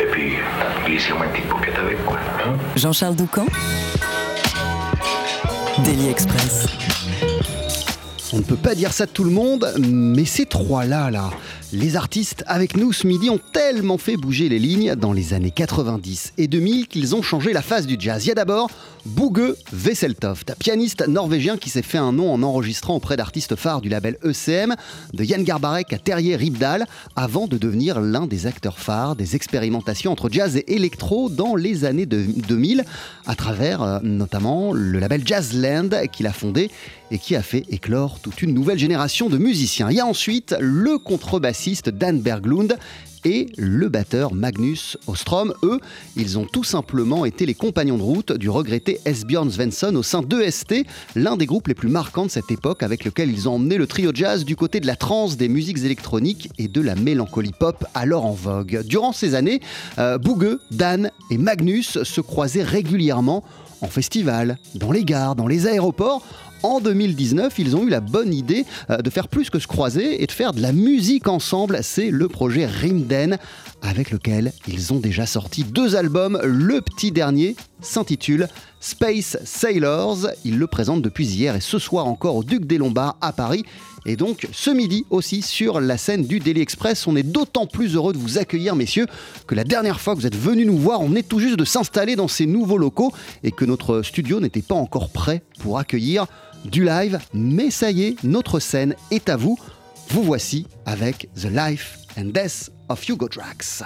Et puis, glissez-moi une petite paupiette avec, quoi. hein? Jean-Charles Doucan Daily Express. On ne peut pas dire ça de tout le monde, mais ces trois-là, là, les artistes avec nous ce midi ont tellement fait bouger les lignes dans les années 90 et 2000 qu'ils ont changé la face du jazz. Il y a d'abord Bouge Vesseltoft, pianiste norvégien qui s'est fait un nom en enregistrant auprès d'artistes phares du label ECM, de Yann Garbarek à Terrier Ribdal, avant de devenir l'un des acteurs phares des expérimentations entre jazz et électro dans les années de- 2000, à travers euh, notamment le label Jazzland qu'il a fondé et qui a fait éclore toute une nouvelle génération de musiciens. Il y a ensuite le contrebassiste Dan Berglund et le batteur Magnus Ostrom. Eux, ils ont tout simplement été les compagnons de route du regretté Esbjörn Svensson au sein d'EST, l'un des groupes les plus marquants de cette époque avec lequel ils ont emmené le trio jazz du côté de la trance, des musiques électroniques et de la mélancolie pop alors en vogue. Durant ces années, euh, Dan et Magnus se croisaient régulièrement en festival, dans les gares, dans les aéroports. En 2019, ils ont eu la bonne idée euh, de faire plus que se croiser et de faire de la musique ensemble. C'est le projet Rimden, avec lequel ils ont déjà sorti deux albums. Le petit dernier s'intitule Space Sailors. Ils le présentent depuis hier et ce soir encore au Duc des Lombards à Paris. Et donc ce midi aussi sur la scène du Daily Express, on est d'autant plus heureux de vous accueillir messieurs que la dernière fois que vous êtes venus nous voir, on est tout juste de s'installer dans ces nouveaux locaux et que notre studio n'était pas encore prêt pour accueillir du live. Mais ça y est, notre scène est à vous. Vous voici avec The Life and Death of Hugo Drax.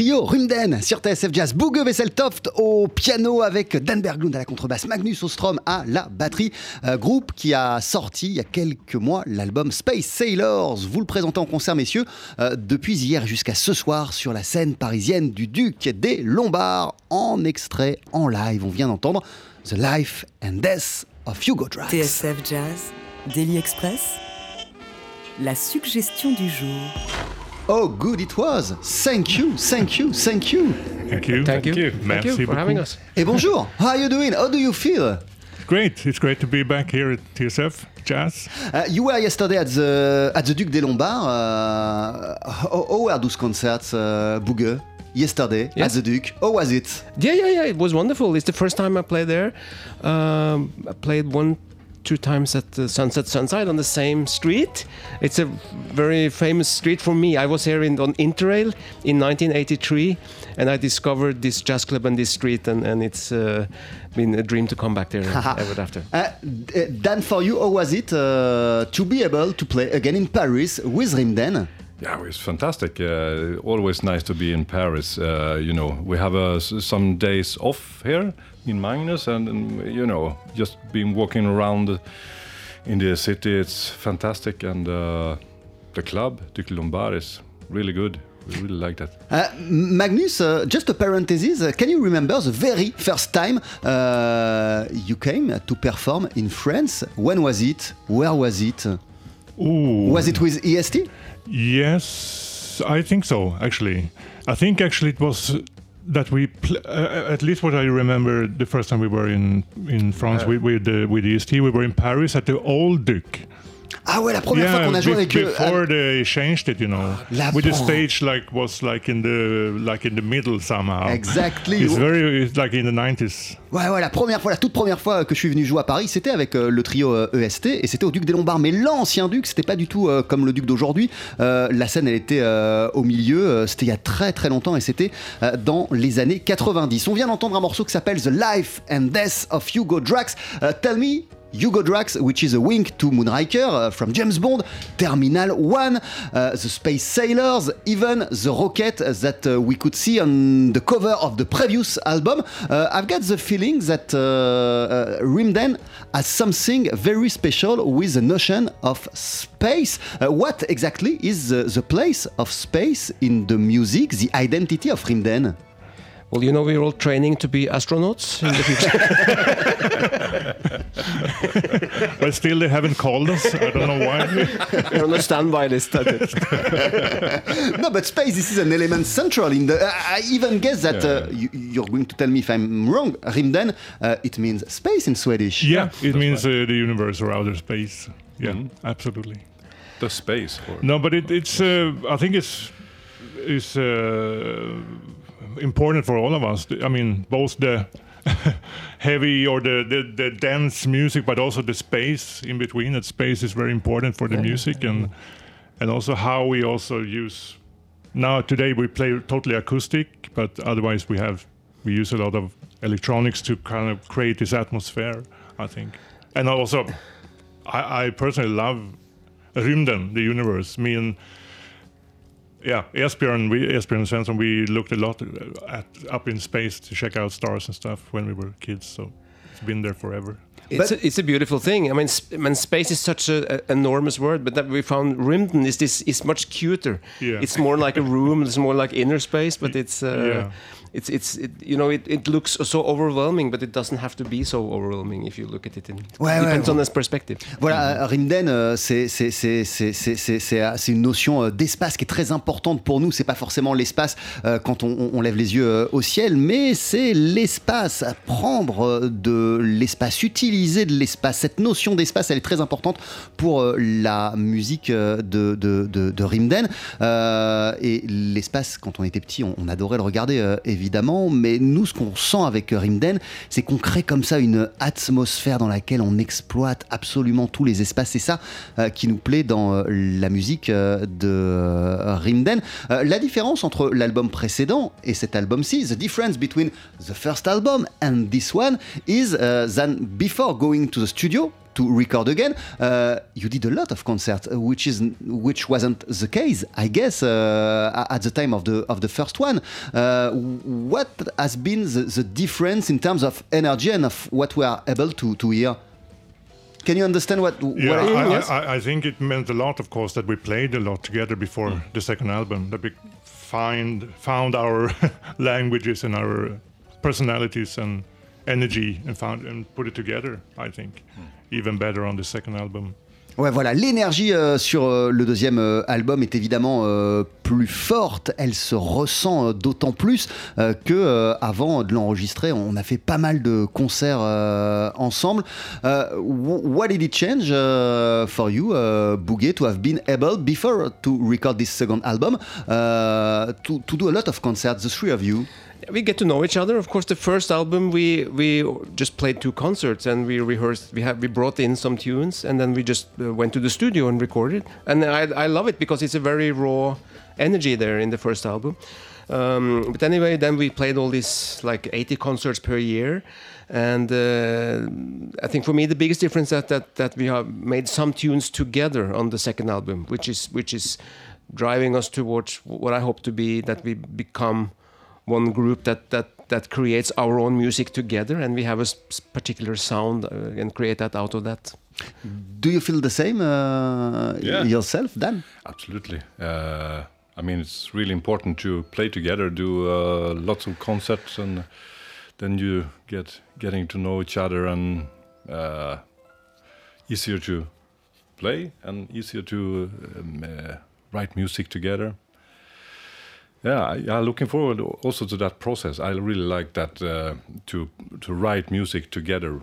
Trio Rumden sur TSF Jazz, Booge Vesseltoft au piano avec Dan Berglund à la contrebasse, Magnus Ostrom à la batterie. Euh, groupe qui a sorti il y a quelques mois l'album Space Sailors. Vous le présentez en concert, messieurs, euh, depuis hier jusqu'à ce soir sur la scène parisienne du Duc des Lombards en extrait, en live. On vient d'entendre The Life and Death of Hugo Drax. TSF Jazz, Daily Express, la suggestion du jour. Oh, good it was. Thank you, thank you, thank you. Thank you. Thank you. Thank you. Merci you for beaucoup. having us. Et bonjour. How are you doing? How do you feel? Great. It's great to be back here at TSF Jazz. Uh, you were yesterday at the at the Duc des Lombards. Uh, how, how were those concerts, uh, Booge? Yesterday Yes. at the Duc. How was it? Yeah, yeah, yeah. It was wonderful. It's the first time I played there. Um, I played one two times at the Sunset Sunside on the same street. It's a very famous street for me. I was here in, on Interrail in 1983, and I discovered this jazz club on this street, and, and it's uh, been a dream to come back there ever after. Uh, d- Dan, for you, how was it uh, to be able to play again in Paris with Rimden? Yeah, it's fantastic. Uh, always nice to be in Paris. Uh, you know, we have uh, some days off here in Magnus, and, and you know, just been walking around in the city. It's fantastic, and uh, the club, Duc Lombard, is really good. We really like that. Uh, Magnus, uh, just a parenthesis, can you remember the very first time you came to perform in France? When was it? Where was it? Ooh. Was it with EST? Yes, I think so. Actually, I think actually it was that we, pl- uh, at least what I remember, the first time we were in in France with with, uh, with EST, we were in Paris at the old Duke. Ah ouais, la première fois Yeah, qu'on a joué avec eux. before they changed it, you know, La with the stage like was like in the like in the middle somehow. Exactly. It's very it's like in the 90s. Ouais, ouais, la première fois, la toute première fois que je suis venu jouer à Paris, c'était avec euh, le trio euh, EST et c'était au Duc des Lombards. Mais l'ancien Duc, c'était pas du tout euh, comme le Duc d'aujourd'hui. Euh, la scène, elle était euh, au milieu. euh, c'était il y a très très longtemps et c'était dans les années 90. On vient d'entendre un morceau qui s'appelle The Life and Death of Hugo Drax. Tell me. Hugo Drax, which is a wink to Moonraker uh, from James Bond, Terminal 1, uh, the Space Sailors, even the rocket that uh, we could see on the cover of the previous album. Uh, I've got the feeling that uh, uh, Rimden has something very special with the notion of space. What exactly is the, the place of space in the music, the identity of Rimden? Well, you know, we're all training to be astronauts in the future. But still, they haven't called us. I don't know why. We're on a standby list. I think. no, but space, this is an element central in the. I I even guess that uh, you, you're going to tell me if I'm wrong. Rimden, uh, it means space in Swedish. Yeah, it means uh, the universe or outer space. Yeah, absolutely. The space. Or, No, but it, it's. Uh, I think it's is uh, important for all of us. I mean, both the heavy or the, the the dense music, but also the space in between. That space is very important for the music, and and also how we also use. Now today we play totally acoustic, but otherwise we have we use a lot of electronics to kind of create this atmosphere. I think, and also I, I personally love Rymden, the universe. Me and yeah, Esbjörn, we Esbjörn and Svensson, we looked a lot at up in space to check out stars and stuff when we were kids. So it's been there forever. It's, a, it's a beautiful thing. I mean, sp- I mean space is such an enormous word, but that we found Rimden is this is much cuter. Yeah. It's more like a room. It's more like inner space, but it's uh, Yeah. It's it's it, you know it, it looks so overwhelming, but it doesn't have to be so overwhelming if you look at it in. Ouais, ouais, depends ouais. on this perspective. Voilà, euh, Rimden, euh, c'est c'est- c'est- c'est- c'est- c'est- c'est, euh, c'est une notion euh, d'espace qui est très importante pour nous. C'est pas forcément l'espace euh, quand on, on- on lève les yeux euh, au ciel, mais c'est l'espace, prendre euh, de l'espace, utiliser de l'espace. Cette notion d'espace, elle est très importante pour la musique de, de, de, de Rimden. Et l'espace, quand on était petit, on, on adorait le regarder, euh, évidemment. Mais nous, ce qu'on sent avec Rimden, c'est qu'on crée comme ça une atmosphère dans laquelle on exploite absolument tous les espaces. C'est ça euh, qui nous plaît dans euh, la musique euh, de Rimden. La différence entre l'album précédent et cet album-ci, the difference between the first album and this one is uh, than before going to the studio to record again. Uh, you did a lot of concerts, uh, which is which wasn't the case, I guess, uh, at the time of the of the first one. Uh, what has been the, the difference in terms of energy and of what we are able to to hear? Can you understand what? Yeah, what I, yes? I, I think it meant a lot, of course, that we played a lot together before the second album. That we find found our languages and our personalities and energy and found and put it together. I think even better on the second album. Ouais, voilà, l'énergie euh, sur euh, le deuxième euh, album est évidemment euh, plus forte. Elle se ressent euh, d'autant plus euh, que avant de l'enregistrer, on a fait pas mal de concerts ensemble. Wh- what did it change uh, for you, uh, Bouguet, to have been able before to record this second album uh, to, to do a lot of concerts, the three of you? We get to know each other. Of course, the first album we we just played two concerts and we rehearsed. We have we brought in some tunes and then we just uh, went to the studio and recorded. And I I love it because it's a very raw energy there in the first album. Um, but anyway, then we played all these like 80 concerts per year, and uh, I think for me the biggest difference that that that we have made some tunes together on the second album, which is which is driving us towards what I hope to be that we become one group that that that creates our own music together, and we have a particular sound uh, and create that out of that. Do you feel the same uh, Yeah. yourself, Dan? Absolutely. Uh, I mean, it's really important to play together, do uh, lots of concerts, and then you get getting to know each other, and uh, easier to play and easier to um, uh, write music together. Yeah, looking forward also to that process. I really like that uh, to to write music together.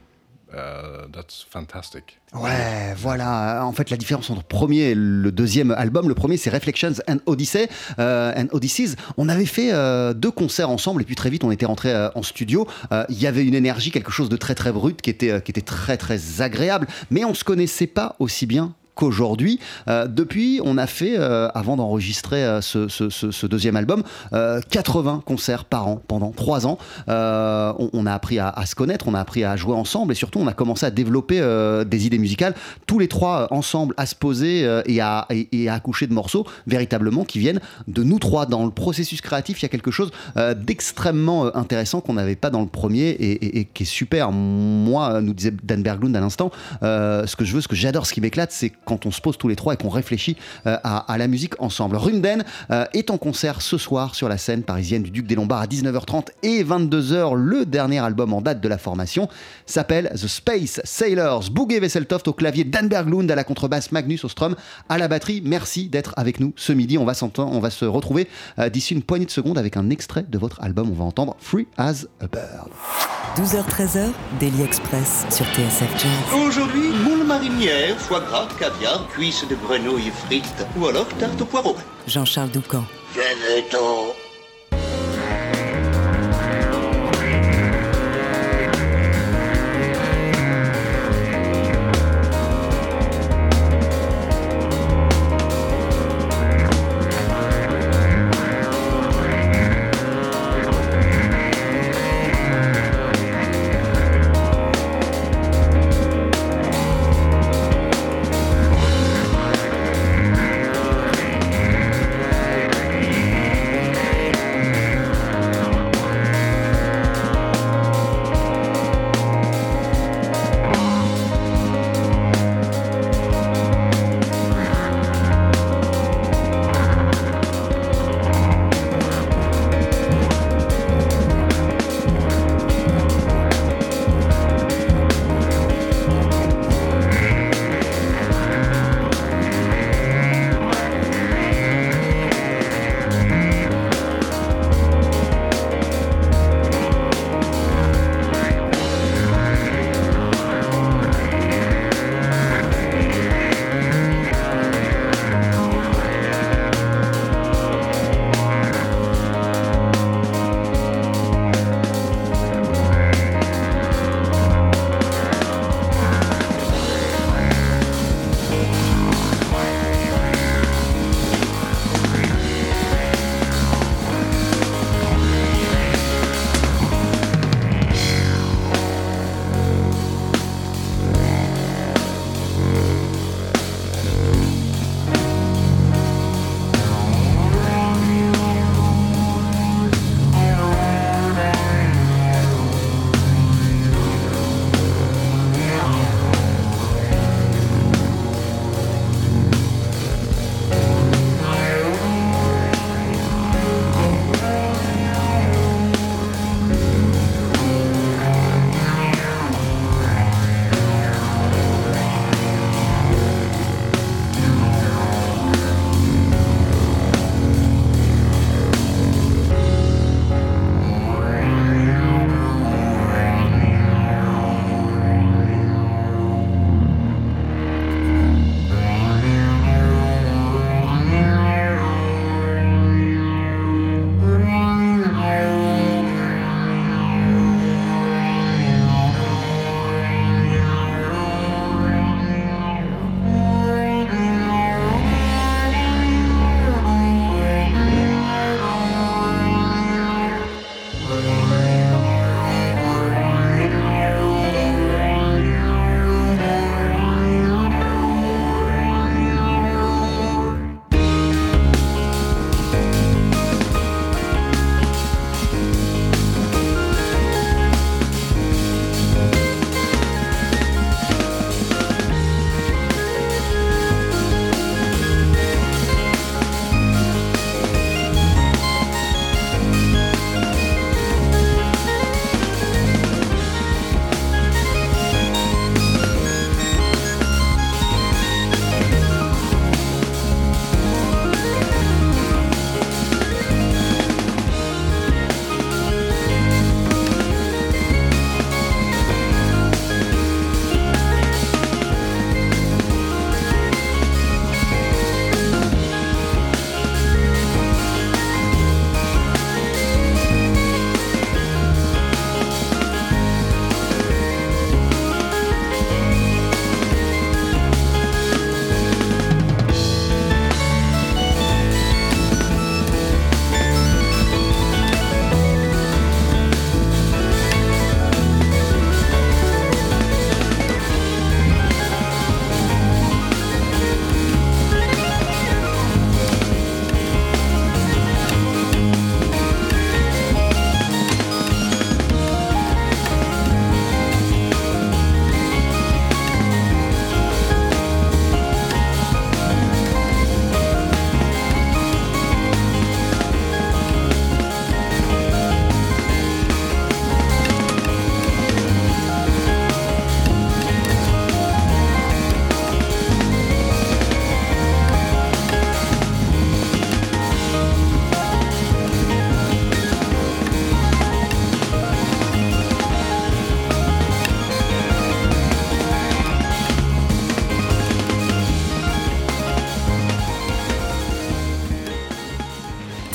Uh, that's fantastic. Ouais, voilà. En fait, la différence entre le premier et le deuxième album, le premier c'est Reflections and Odyssey, euh, and Odysseys. On avait fait euh, deux concerts ensemble et puis très vite on était rentré euh, en studio. Il y avait une énergie, quelque chose de très très brut qui était qui était très très agréable, mais on se connaissait pas aussi bien qu'aujourd'hui. Euh, depuis, on a fait, euh, avant d'enregistrer euh, ce, deuxième album, euh, 80 concerts par an pendant trois ans. On, a appris à, se connaître, on a appris à jouer ensemble et surtout on a commencé à développer des idées musicales, tous les trois ensemble, à se poser et, à, et, accoucher de morceaux véritablement qui viennent de nous trois. Dans le processus créatif, il y a quelque chose d'extrêmement intéressant qu'on n'avait pas dans le premier et, et- qui est super. Moi, nous disait Dan Berglund à l'instant, ce que je veux, ce que j'adore, ce qui m'éclate, c'est quand on se pose tous les trois et qu'on réfléchit euh, à, à la musique ensemble. Runden euh, est en concert ce soir sur la scène parisienne du Duc des Lombards à 19h30 et 22h. Le dernier album en date de la formation s'appelle The Space Sailors. Bouguet Vesseltoft au clavier, Dan Berglund à la contrebasse, Magnus Ostrom à la batterie. Merci d'être avec nous ce midi. On va, s'entendre- on va se retrouver euh, d'ici une poignée de secondes avec un extrait de votre album. On va entendre Free as a Bird. 12h-13h, Daily Express sur TSF Jazz. Aujourd'hui, moule marinière, foie gras, caviar, cuisses de grenouille frites ou alors tarte au poireau. Jean-Charles Doucan. Venez-t'en.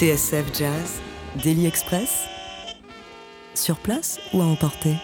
TSF Jazz, Daily Express. Sur place ou à emporter?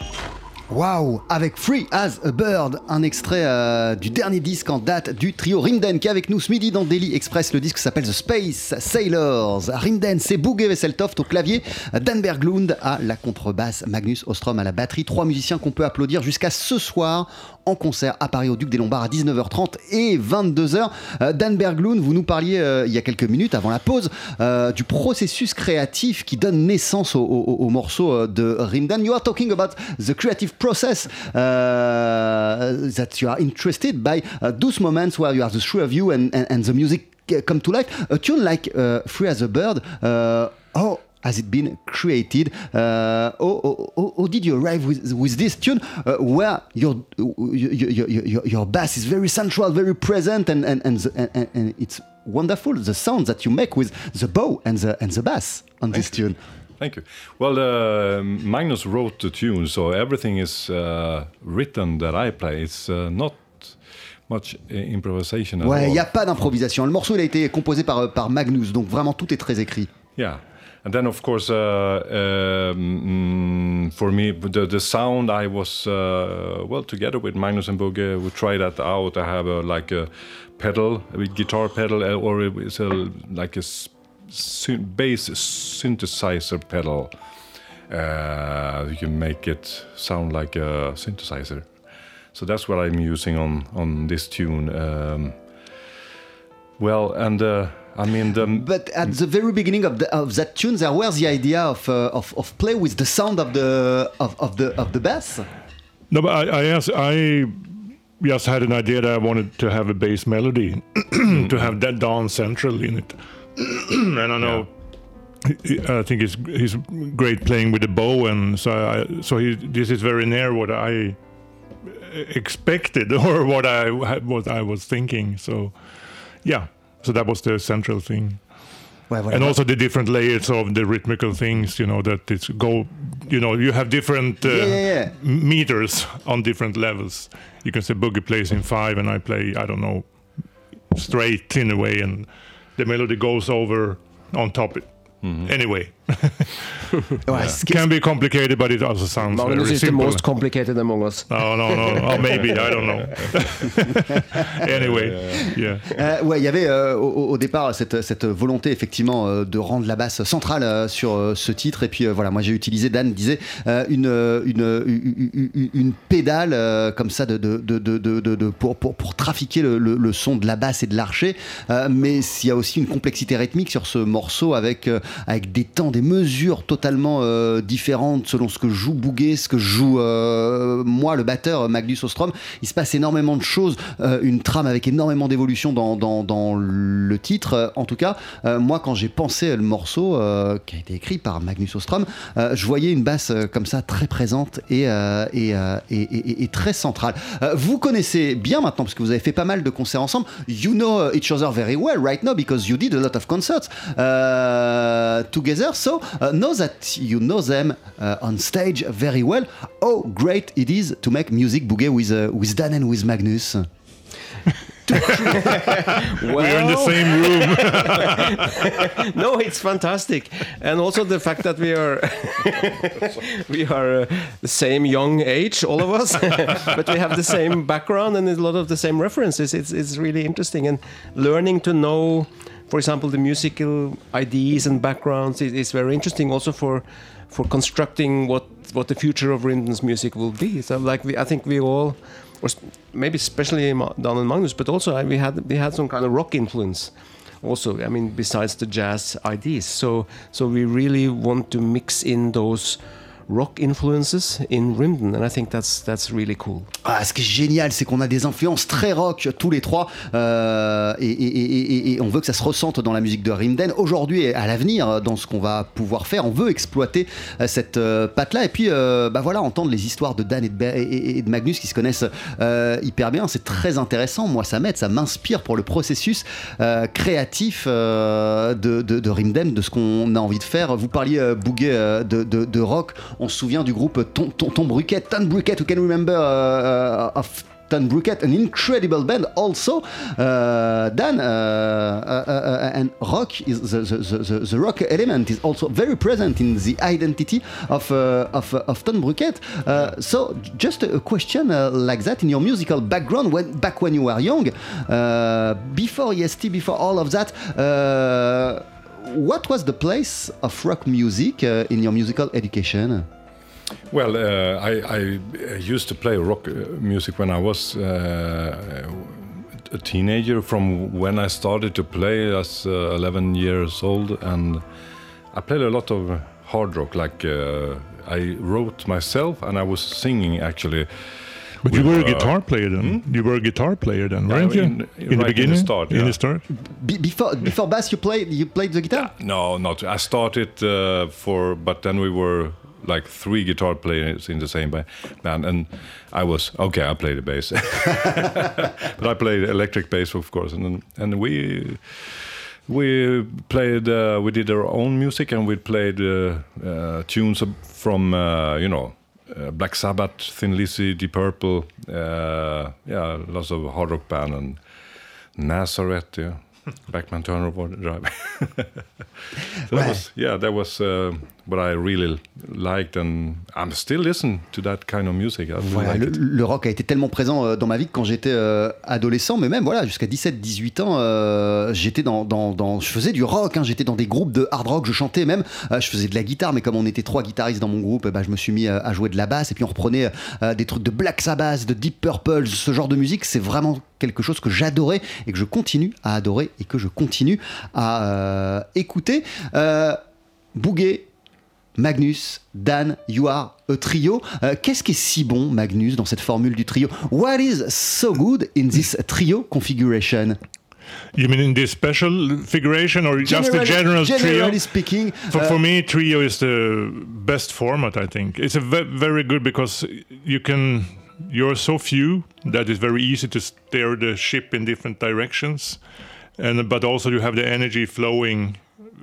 Waouh Avec Free as a Bird, un extrait euh, du dernier disque en date du trio Rimden qui est avec nous ce midi dans Daily Express. Le disque s'appelle The Space Sailors. Rimden, c'est Bouguet Wesseltoft au clavier, Dan Berglund à la contrebasse, Magnus Ostrom à la batterie. Trois musiciens qu'on peut applaudir jusqu'à ce soir en concert à Paris au Duc des Lombards à 19h30 et 22h. Euh, Dan Berglund, vous nous parliez euh, il y a quelques minutes avant la pause euh, du processus créatif qui donne naissance au, au, au morceau de Rimdan. You are talking about the creative process uh, that you are interested by uh, those moments where you are the three of you and, and, the music come to life. A tune like uh, Free as a Bird, uh, oh, has it been created? Uh, or, or, or, did you arrive with, with this tune uh, where your, your, your, your, bass is very central, very present, and, and, and, the, and, and, it's wonderful the sound that you make with the bow and the, and the bass on Thank this you. tune? Thank you. Well, uh, Magnus wrote the tune, so everything is uh, written that I play. It's uh, not much uh, improvisation at Ouais, il all. n'y a pas d'improvisation. Le morceau il a été composé par, par Magnus, donc vraiment tout est très écrit. Yeah. And then, of course, uh, um, mm, for me, the, the sound I was, uh, well, together with Magnus and Boge, we tried that out. I have a, like a pedal, a guitar pedal, uh, or it's a, like a syn- bass synthesizer pedal. Uh, you can make it sound like a synthesizer. So that's what I'm using on, on this tune. Um, well, and uh, I mean, the, But at the very beginning of, the, of that tune, there was the idea of, uh, of, of play with the sound of the of, of the of the bass. No, but I, I, asked, I just had an idea that I wanted to have a bass melody, to have that down central in it. and I know, he- I think he's he's great playing with the bow, and so I, so he this is very near what I expected or what I what I was thinking. So, yeah, so that was the central thing. Ouais, voilà. and also the different layers of the rhythmical things you know that it's go you know you have different uh, Yeah, yeah, yeah. meters on different levels you can say boogie plays in five and i play i don't know straight in a way and the melody goes over on top it anyway Qui est- can be complicated but it also sounds Magnus very is the most complicated among us. no no no. Oh, maybe. I don't know. Anyway yeah. Euh, ouais, il y avait euh, au, au départ cette, cette volonté effectivement euh, de rendre la basse centrale euh, sur euh, ce titre. Et puis euh, voilà, moi j'ai utilisé, Dan disait, une, euh, une, une, une- une pédale euh, comme ça de, de, de, de, de- de- de- pour, pour, pour trafiquer le, le- le son de la basse et de l'archer. Euh, mais il y a aussi une complexité rythmique sur ce morceau avec, euh, avec des temps, des mesures totalement euh, différentes selon ce que joue Bouguet, ce que joue euh, moi, le batteur Magnus Ostrom. Il se passe énormément de choses, euh, une trame avec énormément d'évolution dans, dans, le titre. Euh, En tout cas, euh, moi, quand j'ai pensé le morceau euh, qui a été écrit par Magnus Ostrom, euh, je voyais une basse euh, comme ça très présente et, euh, et, euh, très centrale. Euh, vous connaissez bien maintenant, parce que vous avez fait pas mal de concerts ensemble. You know each other very well right now because you did a lot of concerts uh, together. Uh, know that you know them uh, on stage very well. How great it is to make music boogie with uh, with Dan and with Magnus. we're in the same room no, it's fantastic, and also the fact that we are we are uh, the same young age, all of us, but we have the same background and a lot of the same references. It's it's really interesting, and learning to know, for example, the musical ideas and backgrounds is, is very interesting. Also for for constructing what what the future of Rinden's music will be. So, like we, I think we all. Or maybe especially Dan and Magnus, but also we had we had some kind of rock influence also i mean besides the jazz ideas so so we really want to mix in those rock influences in rimden and i think that's that's really cool Ah, ce qui est génial, c'est qu'on a des influences très rock tous les trois, euh, et, on veut que ça se ressente dans la musique de Rimden. Aujourd'hui et à l'avenir, dans ce qu'on va pouvoir faire, on veut exploiter euh, cette euh, patte-là, et puis euh, bah voilà, entendre les histoires de Dan et de, Magnus qui se connaissent euh, hyper bien, c'est très intéressant. Moi, ça m'aide, ça m'inspire pour le processus euh, créatif euh, de, de, de Rimden, de ce qu'on a envie de faire. Vous parliez euh, Bouguet euh, de- de rock, on se souvient du groupe Ton, Ton, Ton Bruquet, Ton Bruquet, who can remember uh, of Ton Brookett, an incredible band also. Uh, Dan, uh, uh, uh, and rock is the, the, the, rock element is also very present in the identity of uh, of, uh, of Ton Brookett. So just a question like that in your musical background when back when you were young, before EST, before all of that. Uh, what was the place of rock music uh, in your musical education? Well, uh, I, I used to play rock uh, music when I was uh, a teenager. From when I started to play as uh, 11 years old, and I played a lot of hard rock. Like uh, I wrote myself, and I was singing actually. But you were a uh, guitar player then. You were a guitar player then, weren't you? in- the right in the beginning, start, In the start. Be- before before bass, you played you played the guitar. No, not. I started uh, for, but then we were like three guitar players in the same band, and I was okay. I played the bass, but I played electric bass, of course, and and we we played. Uh, we did our own music, and we played uh, uh, tunes from uh, you know. Uh, Black Sabbath, Thin Lizzy, Deep Purple, uh, yeah, lots of hard rock band and Nazareth, yeah, Backman Turner Drive. So that was, yeah, that was uh, I really liked, and I'm still listening to that kind of music. Voilà, like le, rock a été tellement présent euh, dans ma vie que quand j'étais euh, adolescent, mais même voilà, jusqu'à 17-18 ans, euh, j'étais dans, dans, dans- je faisais du rock, hein, j'étais dans des groupes de hard rock, je chantais même, euh, je faisais de la guitare, mais comme on était trois guitaristes dans mon groupe, eh ben, je me suis mis à jouer de la basse et puis on reprenait des trucs de Black Sabbath, de Deep Purple, ce genre de musique, c'est vraiment quelque chose que j'adorais et que je continue à adorer et que je continue à écouter. Bouguet, Magnus, Dan, you are a trio. Euh, Qu'est-ce qui est si bon, Magnus, dans cette formule du trio What is so good in this trio configuration You mean in this special figuration or just the Generally- general generally trio? speaking, For, uh, for me, trio is the best format. I think it's a ve- very good because you can. You're so few that it's very easy to steer the ship in different directions, and but also you have the energy flowing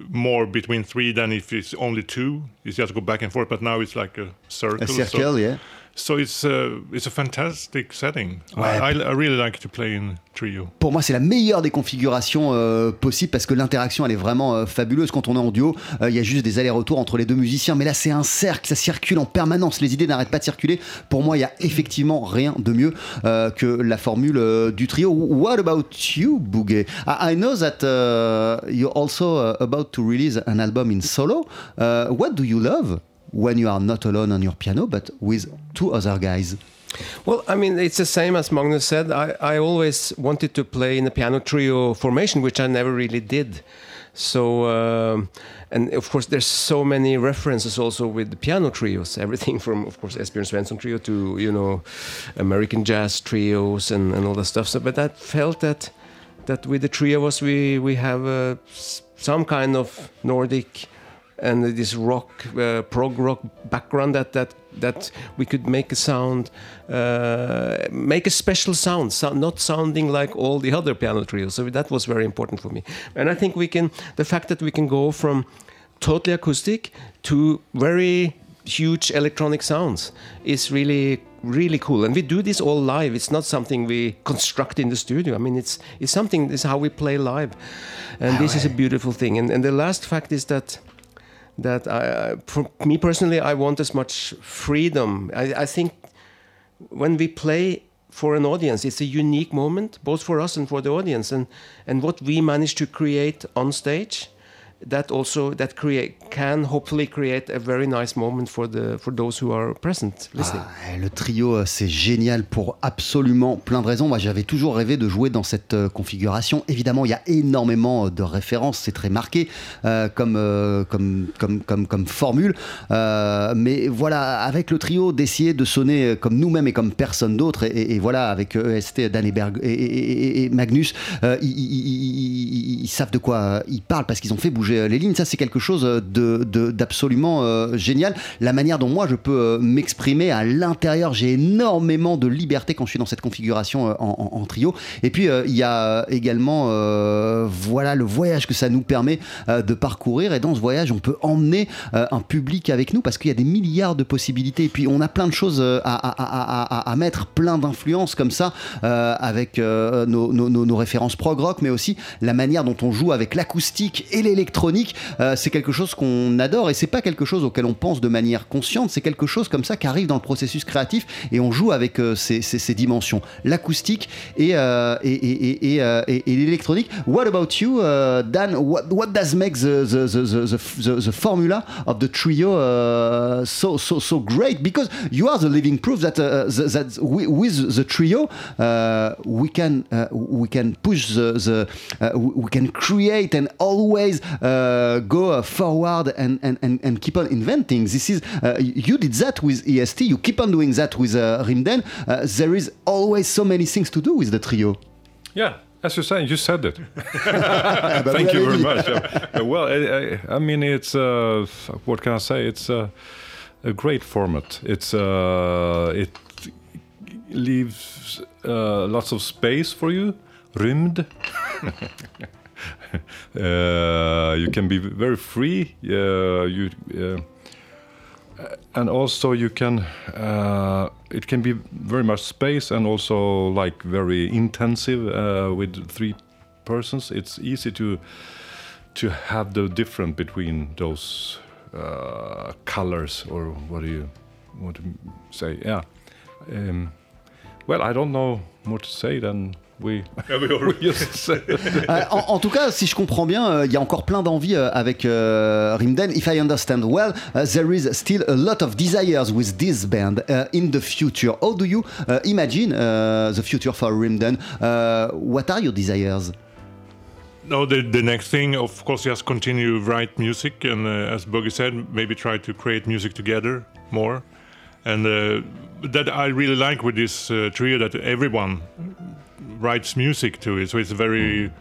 more between three than if it's only two. It's just go back and forth. But now it's like a circle. a so- yeah. So it's uh, it's a fantastic setting. Ouais. I, I, really like to play in trio. Pour moi, c'est la meilleure des configurations euh, possibles parce que l'interaction, elle est vraiment euh, fabuleuse. Quand on est en duo, euh, il y a juste des allers-retours entre les deux musiciens. Mais là, c'est un cercle, ça circule en permanence. Les idées n'arrêtent pas de circuler. Pour moi, il y a effectivement rien de mieux euh, que la formule du trio. What about you, Bouguet I, I know that uh, you're also uh, about to release an album in solo. Uh, what do you love? When you are not alone on your piano, but with two other guys? Well, I mean, it's the same as Magnus said. I, I always wanted to play in a piano trio formation, which I never really did. So, um, and of course, there's so many references also with the piano trios. Everything from, of course, Esbjörn Svensson trio to you know, American jazz trios and, and all that stuff. So, but I felt that that with the three of us, we we have uh, some kind of Nordic and this rock, uh, prog rock background that that that we could make a sound, uh, make a special sound, so not sounding like all the other piano trios. So that was very important for me. And I think we can, the fact that we can go from totally acoustic to very huge electronic sounds is really really cool. And we do this all live. It's not something we construct in the studio. I mean it's it's something this is how we play live. And this is a beautiful thing. And, and the last fact is that that I, for me personally, I want as much freedom. I, I think when we play for an audience, it's a unique moment, both for us and for the audience. And and what we manage to create on stage, that also that create can hopefully create a very nice moment for the for those who are present. Ah, le trio, euh, c'est génial pour absolument plein de raisons. Moi, j'avais toujours rêvé de jouer dans cette euh, configuration. Évidemment, il y a énormément euh, de références, c'est très marqué comme, comme, comme, comme, comme formule. Mais voilà, avec le trio, d'essayer de sonner comme nous-mêmes et comme personne d'autre. Et, et- et voilà, avec EST, Danneberg et, et- et- et Magnus, ils savent de quoi ils parlent parce qu'ils ont fait bouger bouger les lignes. Ça, c'est quelque chose de, de- d'absolument euh, génial. La manière dont moi je peux euh, m'exprimer à l'intérieur, j'ai énormément de liberté quand je suis dans cette configuration euh, en, trio. Et puis euh, il y a également euh, voilà le voyage que ça nous permet euh, de parcourir. Et dans ce voyage, on peut emmener euh, un public avec nous parce qu'il y a des milliards de possibilités. Et puis on a plein de choses euh, à, mettre, plein d'influences comme ça euh, avec euh, nos- nos références prog rock, mais aussi la manière dont on joue avec l'acoustique et l'électronique. Euh, c'est quelque chose qu'on adore et c'est pas quelque chose auquel on pense de manière consciente. C'est quelque chose comme ça qui arrive dans le processus créatif et on joue avec euh, ces, dimensions, l'acoustique et, euh, et, et- et- l'électronique. What about you, Dan? What, what does make the, the, the, the, formula of the trio uh, so, so, so great? Because you are the living proof that, uh, that wi- with the trio, uh, we, can, we can push the, we can create and always uh, go uh, forward and, and, and, and keep on inventing. This is, uh, you did that with EST, you keep on doing that with uh, Rimden. Uh, there is always so many things to do with the trio. Yeah, as you said, you said it. Thank you very much. Uh, well, I, I, I mean, it's uh, what can I say? It's uh, a great format. It's uh, it leaves uh, lots of space for you. Rymd. uh, you can be very free. Uh, you. Uh, and also you can uh, it can be very much space and also like very intensive uh, with three persons it's easy to to have the difference between those colors or what do you want to say yeah um, well i don't know more to say than we, we just said. Euh, en, en tout cas, si je comprends bien, euh, il y a encore plein d'envie euh, avec euh, Rimden. If I understand well, uh, there is still a lot of desires with this band uh, in the future. How do you uh, imagine uh, the future for Rimden? Uh, what are your desires? No, the, the next thing, of course, just continue write music, and uh, as Buggy said, maybe try to create music together more. And uh, that I really like with this uh, trio that everyone writes music to it, so it's very,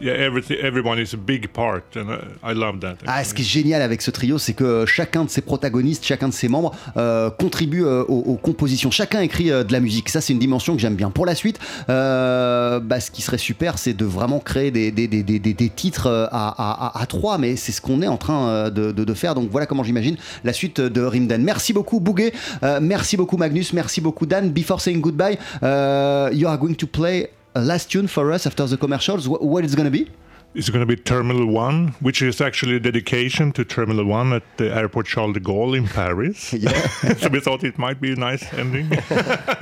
yeah, everything, everyone is a big part, and I love that. Ah, ce qui est génial avec ce trio, c'est que chacun de ses protagonistes, chacun de ses membres euh, contribue euh, aux, aux compositions. Chacun écrit euh, de la musique. Ça, c'est une dimension que j'aime bien. Pour la suite, euh, bah, ce qui serait super, c'est de vraiment créer des, des, des, des, titres à, à, à- à trois, mais c'est ce qu'on est en train de, de- de faire. Donc voilà comment j'imagine la suite de Rimden. Merci beaucoup, Bouguet. Merci beaucoup, Magnus. Merci beaucoup, Dan. Before saying goodbye, you are going to play last tune for us after the commercials. Wh- What it's to be? It's going to be Terminal 1, which is actually a dedication to Terminal 1 at the airport Charles de Gaulle in Paris. so we thought it might be a nice ending.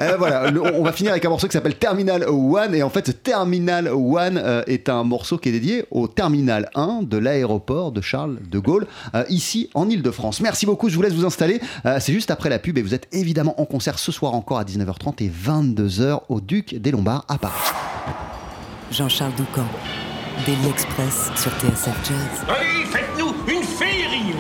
Euh, voilà, le- on va finir avec un morceau qui s'appelle Terminal One et en fait ce Terminal One euh, est un morceau qui est dédié au Terminal 1 de l'aéroport de Charles de Gaulle euh, ici en Ile-de-France. Merci beaucoup, je vous laisse vous installer. Euh, C'est juste après la pub et vous êtes évidemment en concert ce soir encore à 19h30 et 22h au Duc des Lombards à Paris. Jean-Charles Doucan, Daily Express sur TSF Jazz. Allez, faites-nous une féerie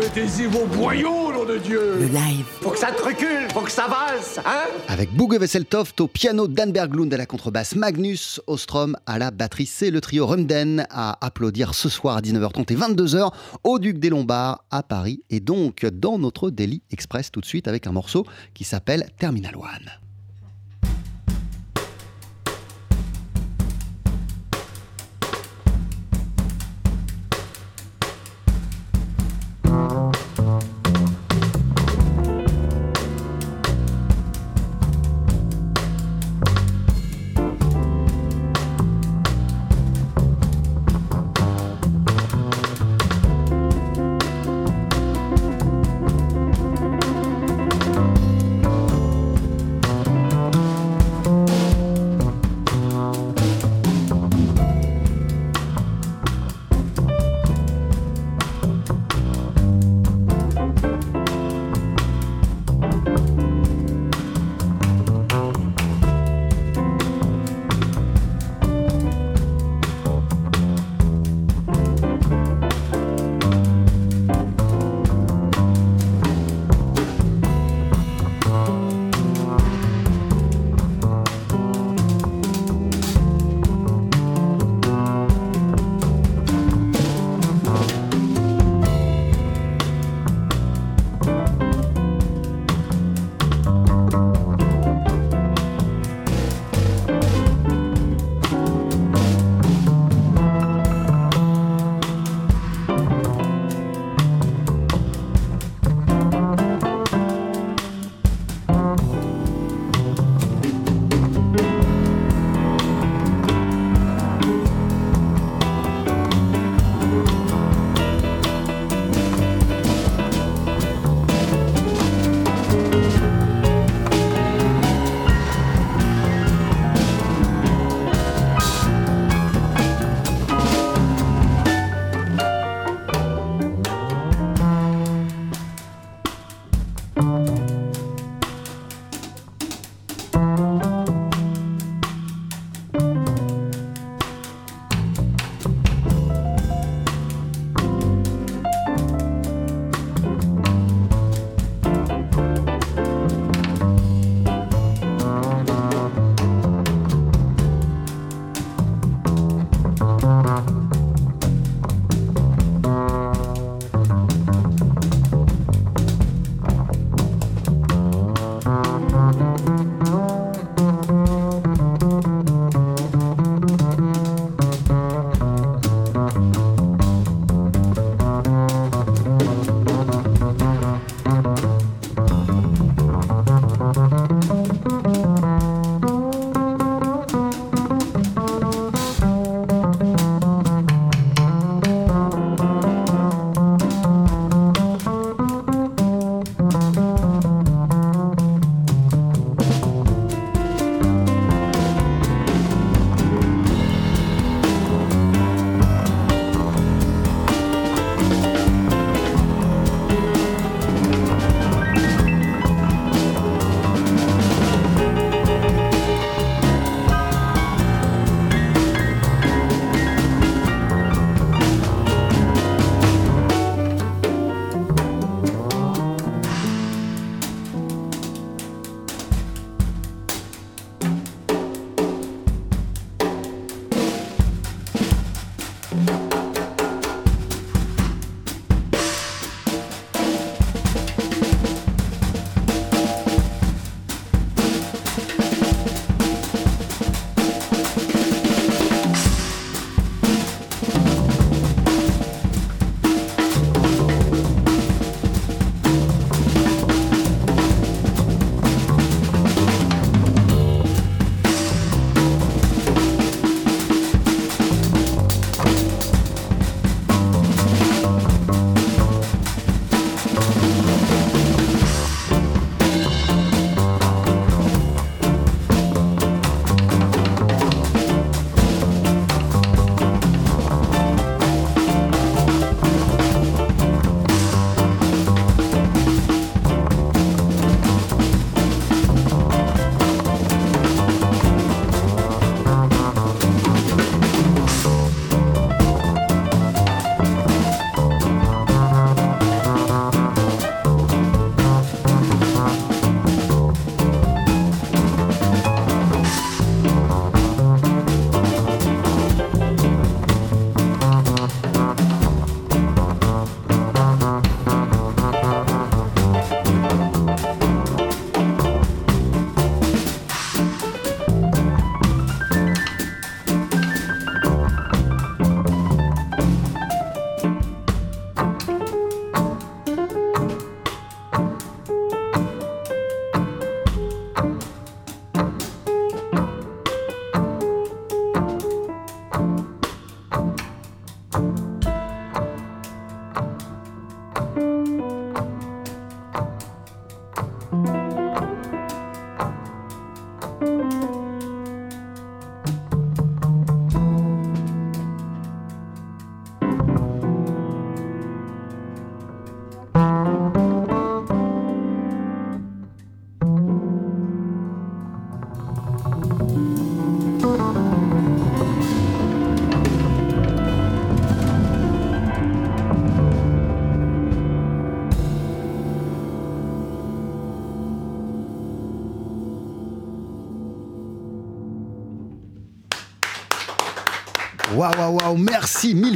Mettez-y vos boyaux, nom de Dieu Le live. Faut que ça te recule, faut que ça valse, hein Avec Bouge Vesseltoft au piano, Dan Berglund à la contrebasse, Magnus Ostrom à la batterie. C'est le trio Rumden à applaudir ce soir à 19h30 et 22h au Duc des Lombards à Paris. Et donc dans notre Daily Express tout de suite avec un morceau qui s'appelle Terminal One.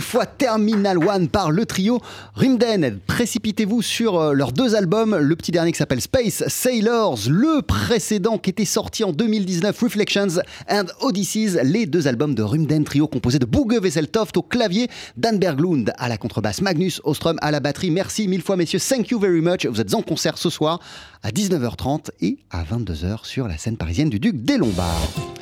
Fois Terminal One par le trio Rimden. Précipitez-vous sur euh, leurs deux albums, le petit dernier qui s'appelle Space Sailors, le précédent qui était sorti en 2019, Reflections and Odysseys, les deux albums de Rimden Trio composés de Bouge Vesseltoft au clavier, Dan Berglund à la contrebasse, Magnus Ostrom à la batterie. Merci mille fois messieurs, thank you very much. Vous êtes en concert ce soir à 19h30 et à 22h sur la scène parisienne du Duc des Lombards.